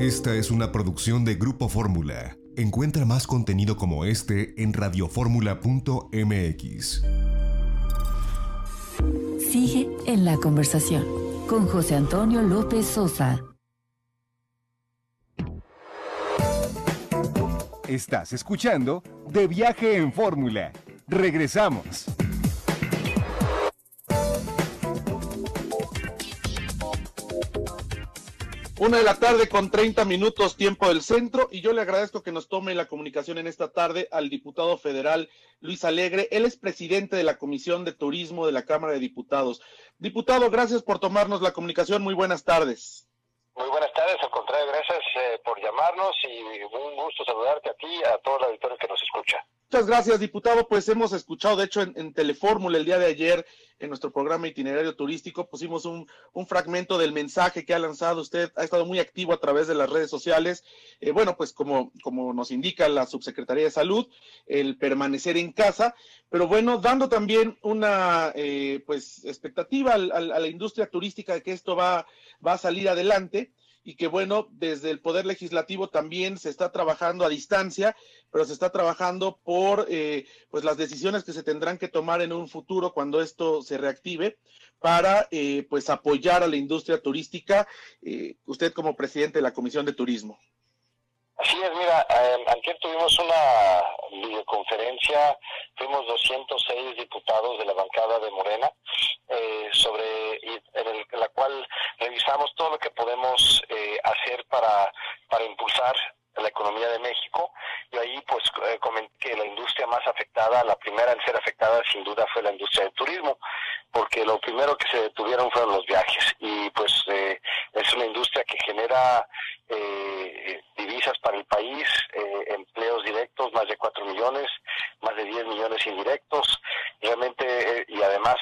Esta es una producción de Grupo Fórmula. Encuentra más contenido como este en radioformula.mx. Sigue en la conversación con José Antonio López Sosa. Estás escuchando De Viaje en Fórmula. Regresamos. Una de la tarde con 30 minutos tiempo del centro y yo le agradezco que nos tome la comunicación en esta tarde al diputado federal Luis Alegre. Él es presidente de la Comisión de Turismo de la Cámara de Diputados. Diputado, gracias por tomarnos la comunicación. Muy buenas tardes. Muy buenas tardes, al contrario, gracias eh, por llamarnos y un gusto saludarte a ti y a todo el auditorio que nos escucha. Muchas gracias, diputado. Pues hemos escuchado, de hecho, en, Telefórmula el día de ayer, en nuestro programa itinerario turístico, pusimos un, fragmento del mensaje que ha lanzado usted. Ha estado muy activo a través de las redes sociales. Eh, bueno, pues como, como nos indica la Subsecretaría de Salud, el permanecer en casa, pero bueno, dando también una eh, pues expectativa a la industria turística de que esto va, va a salir adelante y que bueno, desde el Poder Legislativo también se está trabajando a distancia, pero se está trabajando por eh, pues las decisiones que se tendrán que tomar en un futuro cuando esto se reactive para eh, pues apoyar a la industria turística, eh, usted como presidente de la Comisión de Turismo. Así es, mira, ayer tuvimos una videoconferencia, fuimos 206 diputados de la bancada de Morena, sobre en, la cual revisamos todo lo que podemos hacer para, para impulsar la economía de México. Y ahí pues eh, comenté que la industria más afectada, la primera en ser afectada sin duda fue la industria del turismo, porque lo primero que se detuvieron fueron los viajes. Y pues eh, es una industria que genera eh, divisas para el país, empleos directos, más de 4 millones, más de 10 millones indirectos, realmente y además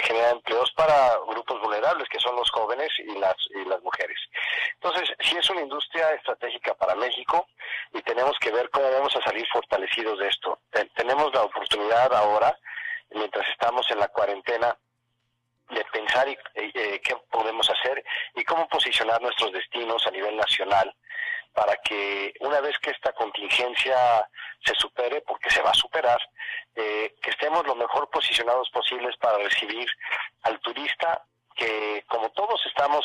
genera empleos para grupos vulnerables que son los jóvenes y las, y las mujeres. Entonces, sí es una industria estratégica para México y tenemos que ver cómo vamos a salir fortalecidos de esto. tenemos la oportunidad ahora, mientras estamos en la cuarentena, de pensar y, eh, qué nuestros destinos a nivel nacional para que una vez que esta contingencia se supere, porque se va a superar, eh, que estemos lo mejor posicionados posibles para recibir al turista que como todos estamos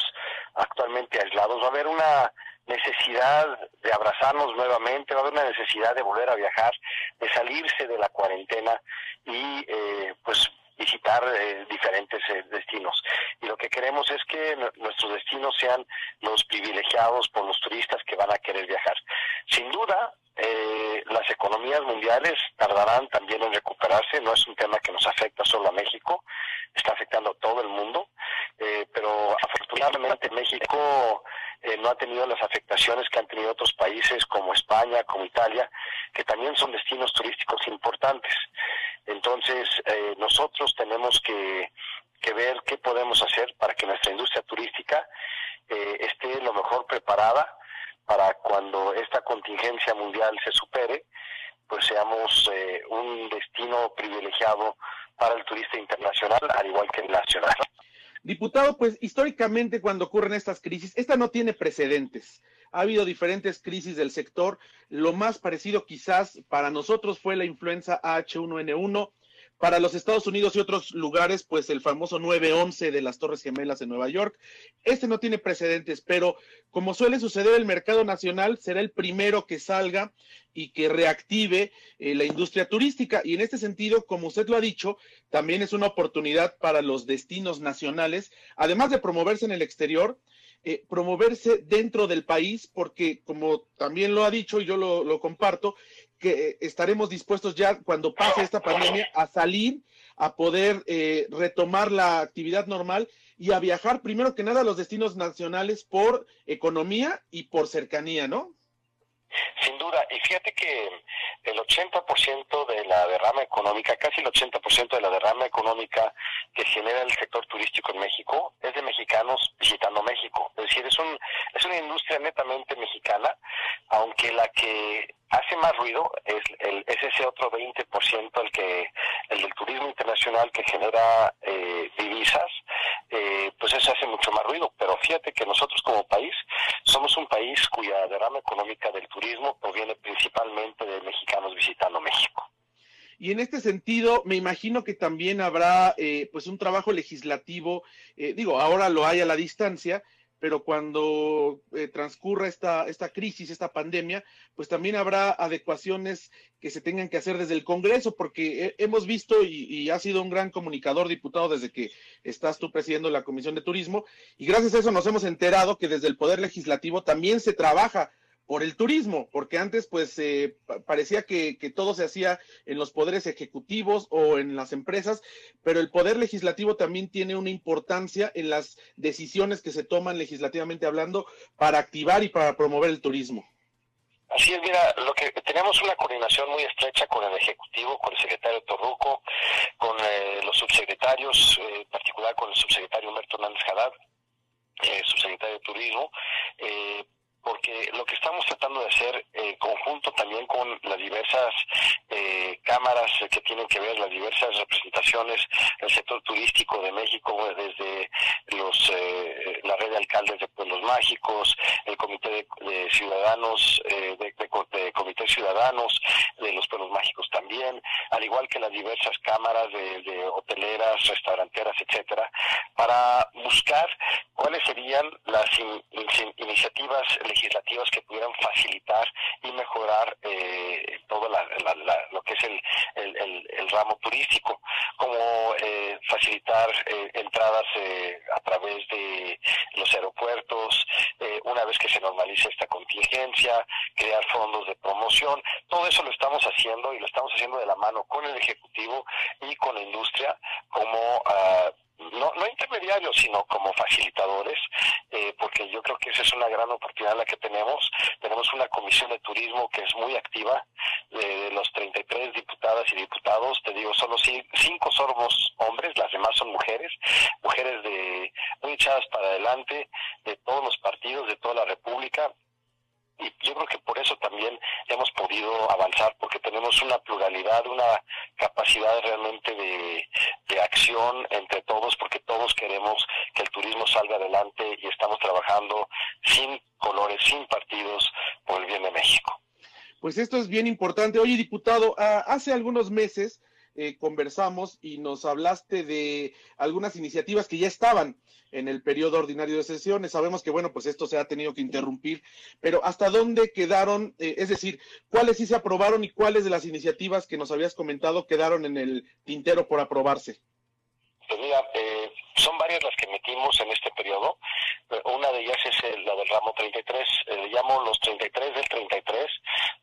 actualmente aislados, va a haber una necesidad de abrazarnos nuevamente, va a haber una necesidad de volver a viajar, de salirse de la cuarentena y eh, pues visitar eh, diferentes eh, destinos. Y lo que queremos es que nuestros destinos sean los privilegiados por los turistas que van a querer viajar. Sin duda, eh, las economías mundiales tardarán también en recuperarse, no es un tema que nos afecta solo a México, está afectando a todo el mundo, eh, pero afortunadamente México eh, no ha tenido las afectaciones que han tenido otros países como España, como Italia, que también son destinos turísticos importantes. Nosotros tenemos que, ver qué podemos hacer para que nuestra industria turística esté lo mejor preparada para cuando esta contingencia mundial se supere, pues seamos eh, un destino privilegiado para el turista internacional, al igual que el nacional. Diputado, pues históricamente cuando ocurren estas crisis, esta no tiene precedentes. Ha habido diferentes crisis del sector. Lo más parecido quizás para nosotros fue la influenza H1N1 para los Estados Unidos y otros lugares, pues el famoso 911 de las Torres Gemelas en Nueva York. Este no tiene precedentes, pero como suele suceder, el mercado nacional será el primero que salga y que reactive eh, la industria turística. Y en este sentido, como usted lo ha dicho, también es una oportunidad para los destinos nacionales, además de promoverse en el exterior, eh, promoverse dentro del país, porque como también lo ha dicho y yo lo, lo comparto, que estaremos dispuestos ya cuando pase esta pandemia a salir, a poder eh, retomar la actividad normal y a viajar primero que nada a los destinos nacionales por economía y por cercanía, ¿no? Sin duda, y fíjate que el 80% de la derrama económica, casi el 80% de la derrama económica que genera el sector turístico en México es de mexicanos visitando México. Es decir, es, un, es una industria netamente mexicana, aunque la que hace más ruido es, el, es ese otro 20% el que el del turismo internacional que genera eh, divisas, eh, pues eso hace mucho más ruido. Pero fíjate que nosotros como país somos un país cuya derrama económica del turismo proviene principalmente de mexicanos visitando México. Y en este sentido, me imagino que también habrá eh, pues un trabajo legislativo, eh, digo, ahora lo hay a la distancia, pero cuando eh, transcurra esta, esta crisis, esta pandemia, pues también habrá adecuaciones que se tengan que hacer desde el Congreso, porque hemos visto y, y has sido un gran comunicador, diputado, desde que estás tú presidiendo la Comisión de Turismo, y gracias a eso nos hemos enterado que desde el Poder Legislativo también se trabaja por el turismo, porque antes pues eh, parecía que, todo se hacía en los poderes ejecutivos o en las empresas, pero el poder legislativo también tiene una importancia en las decisiones que se toman legislativamente hablando para activar y para promover el turismo. Así es, mira, lo que tenemos una coordinación muy estrecha con el Ejecutivo, con el secretario Torruco, con eh, los subsecretarios, eh, en particular con el subsecretario Humberto Hernández Haddad, eh, subsecretario de Turismo, eh, porque lo que estamos tratando de hacer en eh, conjunto también con las diversas eh, cámaras que tienen que ver, las diversas representaciones del sector turístico de México, desde los eh, la red de alcaldes de pueblos mágicos, el comité de, ciudadanos, de, de, comités ciudadanos de los pueblos mágicos también, al igual que las diversas cámaras de, hoteleras, restauranteras, etcétera, para buscar cuáles serían las iniciativas legislativas que pudieran facilitar y mejorar eh, todo lo que es el, el, ramo turístico, como eh, facilitar eh, entradas eh, a través de los aeropuertos, una vez que se normalice esta contingencia, crear fondos de promoción, todo eso lo estamos haciendo y lo estamos haciendo de la mano con el Ejecutivo y con la industria como... Uh, no, intermediarios, sino como facilitadores, eh, porque yo creo que esa es una gran oportunidad la que tenemos. Tenemos una comisión de turismo que es muy activa, de los 33 diputadas y diputados, te digo, solo cinco somos hombres, las demás son mujeres, mujeres de muy echadas para adelante, de todos los partidos, de toda la República, y yo creo que por eso también hemos podido avanzar, porque tenemos una pluralidad, una capacidad realmente de, acción entre todos, porque todos queremos que el turismo salga adelante y estamos trabajando sin colores, sin partidos, por el bien de México. Pues esto es bien importante. Oye, diputado, ah, hace algunos meses eh, conversamos y nos hablaste de algunas iniciativas que ya estaban en el periodo ordinario de sesiones. Sabemos que, bueno, pues esto se ha tenido que interrumpir, pero ¿hasta dónde quedaron? Eh, es decir, ¿cuáles sí se aprobaron y cuáles de las iniciativas que nos habías comentado quedaron en el tintero por aprobarse? Pues mira, eh, son varias las que metimos en este periodo. Una de ellas es la del ramo 33, eh, le llamo los 33 del 33,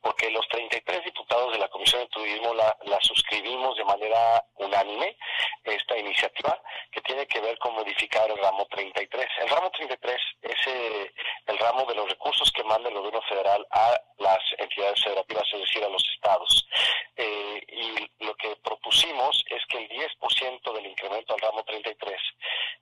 porque los 33 diputados de la Comisión de Turismo la, la suscribimos de manera unánime, esta iniciativa, que tiene que ver con modificar el ramo 33. El ramo 33 es eh, el ramo de los recursos que manda el gobierno federal a las entidades federativas, es decir, a los estados. Eh, y lo que propusimos es que el 10% del incremento al ramo 33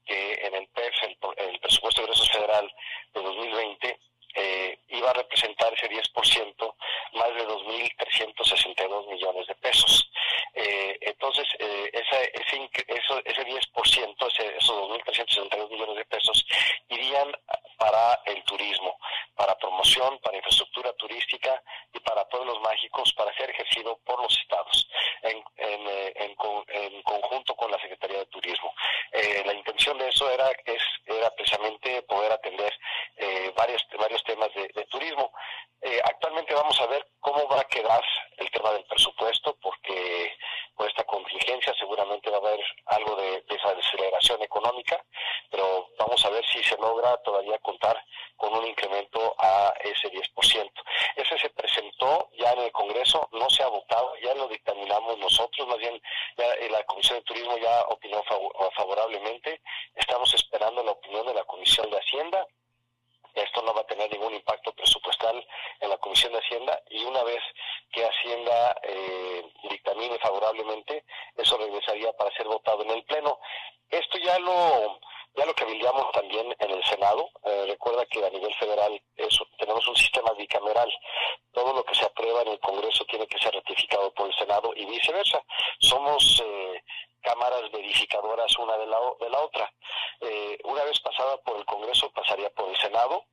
que en el PEF, el, presupuesto de ingresos federal de 2020, eh, iba a representar ese 10%, más de 2.362 millones de pesos. Eh, entonces, eh, ese, ese, eso, ese 10%, ese, esos 2.362 millones de pesos, irían para el turismo, para promoción, para infraestructura turística y para pueblos mágicos, para ser ejercido por los estados, en, en, eh, en, en conjunto con la Secretaría de Turismo. Eh, la intención de eso era, es, era precisamente poder atender eh, varios, varios temas de, turismo. Eh, actualmente vamos a ver cómo va a quedar el tema del presupuesto, porque por esta contingencia seguramente va a haber algo de, esa desaceleración económica, pero vamos a ver si se logra todavía contar con un incremento a ese 10%. Ese se presentó ya en el Congreso, no se ha votado, ya lo dictaminamos nosotros, más bien ya la Comisión de Turismo ya opinó favorablemente, estamos esperando la opinión de la Comisión de Hacienda esto no va a tener ningún impacto presupuestal en la Comisión de Hacienda y una vez que Hacienda eh, dictamine favorablemente, eso regresaría para ser votado en el Pleno. Esto ya lo ya lo cabildeamos también en el Senado. Eh, recuerda que a nivel federal tenemos un sistema bicameral. Todo lo que se aprueba en el Congreso tiene que ser ratificado por el Senado y viceversa. Somos eh, cámaras verificadoras una de la, de la otra. Eh, una vez pasada por el Congreso pasaría por el Senado.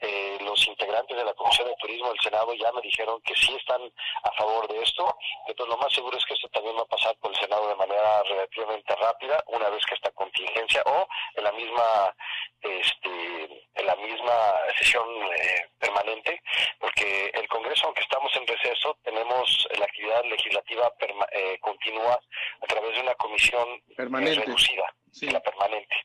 Eh, los integrantes de la Comisión de Turismo del Senado ya me dijeron que sí están a favor de esto. Entonces, lo más seguro es que esto también va a pasar por el Senado de manera relativamente rápida, una vez que esta contingencia o en la misma este, en la misma sesión eh, permanente, porque el Congreso, aunque estamos en receso, tenemos la actividad legislativa eh, continua a través de una comisión permanente. reducida, la permanente.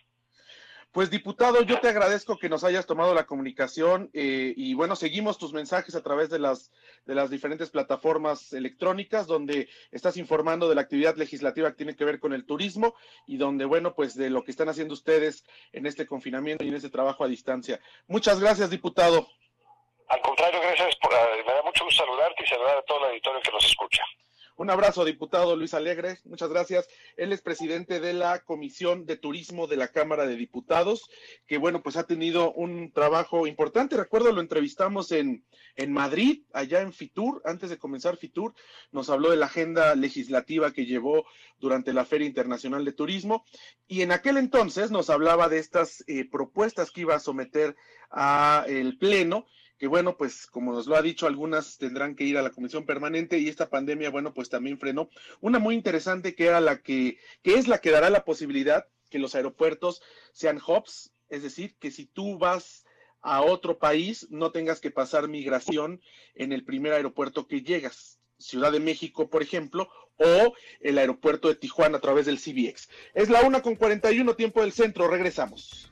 Pues diputado, yo te agradezco que nos hayas tomado la comunicación eh, y bueno, seguimos tus mensajes a través de las, de las diferentes plataformas electrónicas donde estás informando de la actividad legislativa que tiene que ver con el turismo y donde, bueno, pues de lo que están haciendo ustedes en este confinamiento y en este trabajo a distancia. Muchas gracias, diputado. Al contrario, gracias. Por, eh, me da mucho gusto saludarte y saludar a todo el auditorio que nos escucha. Un abrazo, diputado Luis Alegre. Muchas gracias. Él es presidente de la Comisión de Turismo de la Cámara de Diputados, que bueno, pues ha tenido un trabajo importante. Recuerdo, lo entrevistamos en, en Madrid, allá en Fitur, antes de comenzar Fitur, nos habló de la agenda legislativa que llevó durante la Feria Internacional de Turismo y en aquel entonces nos hablaba de estas eh, propuestas que iba a someter a el Pleno que bueno, pues como nos lo ha dicho, algunas tendrán que ir a la comisión permanente y esta pandemia, bueno, pues también frenó. Una muy interesante que era la que, que es la que dará la posibilidad que los aeropuertos sean hubs, es decir, que si tú vas a otro país no tengas que pasar migración en el primer aeropuerto que llegas. Ciudad de México, por ejemplo, o el aeropuerto de Tijuana a través del CBX. Es la una con 41 tiempo del centro, regresamos.